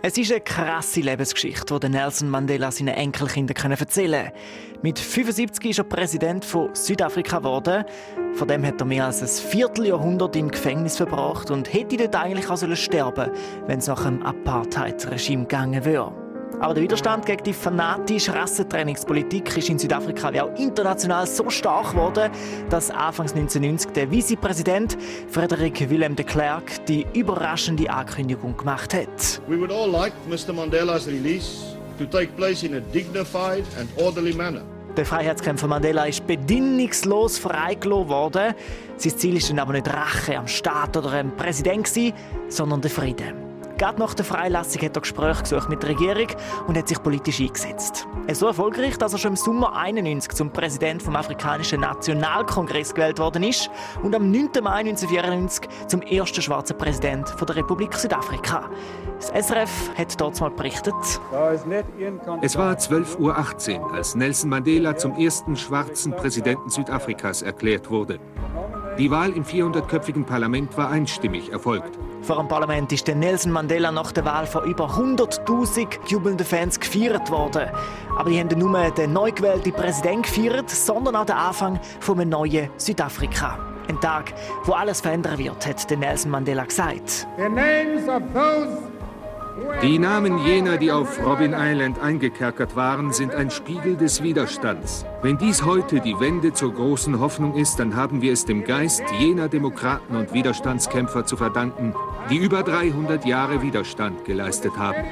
Es ist eine krasse Lebensgeschichte, die Nelson Mandela seinen Enkelkindern erzählen können. Mit 75 ist er Präsident von Südafrika geworden. Von dem hat er mehr als ein Vierteljahrhundert im Gefängnis verbracht und hätte dort eigentlich auch sterben wenn es nach dem Apartheid-Regime gegangen wäre. Aber der Widerstand gegen die fanatische Rassentrainingspolitik ist in Südafrika wie auch international so stark geworden, dass Anfangs 1990 der Vizepräsident Frederik Willem de Klerk die überraschende Ankündigung gemacht hat. We would all like Mr. Mandela's release to take place in a dignified and orderly manner. Der Freiheitskämpfer Mandela ist bedingungslos freigelassen worden. Sein Ziel ist dann aber nicht Rache am Staat oder am Präsident, sondern der Frieden. Gerade nach der Freilassung hat er Gespräche gesucht mit der Regierung und hat sich politisch eingesetzt. Er so erfolgreich, dass er schon im Sommer 91 zum Präsident vom Afrikanischen Nationalkongress gewählt worden ist und am 9. Mai 1994 zum ersten schwarzen Präsident der Republik Südafrika. Das SRF hat dort mal berichtet. Es war 12.18 Uhr, als Nelson Mandela zum ersten schwarzen Präsidenten Südafrikas erklärt wurde. Die Wahl im 400-köpfigen Parlament war einstimmig erfolgt. Vor dem Parlament ist Nelson Mandela nach der Wahl von über 100.000 jubelnden Fans gefeiert worden. Aber die haben nicht nur den neu gewählten Präsidenten gefeiert, sondern auch den Anfang von neuen Südafrika. Ein Tag, wo alles verändern wird, hat Nelson Mandela gesagt. The names of those die Namen jener, die auf Robin Island eingekerkert waren, sind ein Spiegel des Widerstands. Wenn dies heute die Wende zur großen Hoffnung ist, dann haben wir es dem Geist jener Demokraten und Widerstandskämpfer zu verdanken, die über 300 Jahre Widerstand geleistet haben.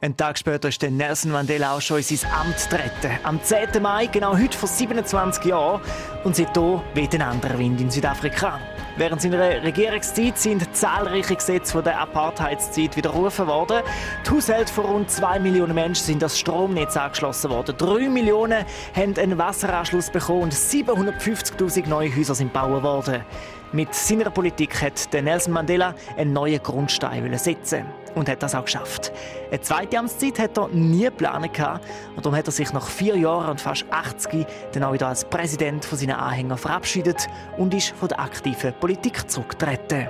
Ein Tag später ist Nelson Mandela auch schon in sein Amt getreten. Am 10. Mai, genau heute vor 27 Jahren. Und seitdem weht ein anderer Wind in Südafrika. Während seiner Regierungszeit sind zahlreiche Gesetze von der Apartheidszeit widerrufen worden. Die Haushalte von rund 2 Millionen Menschen sind das Stromnetz angeschlossen worden. 3 Millionen haben einen Wasseranschluss bekommen und 750.000 neue Häuser sind gebaut worden. Mit seiner Politik hat Nelson Mandela einen neuen Grundstein setzen und hat das auch geschafft. Eine zweite Amtszeit hat er nie geplant und darum hat er sich nach vier Jahren und fast 80 dann auch wieder als Präsident von seinen Anhängern verabschiedet und ist von der aktiven Politik zurückgetreten.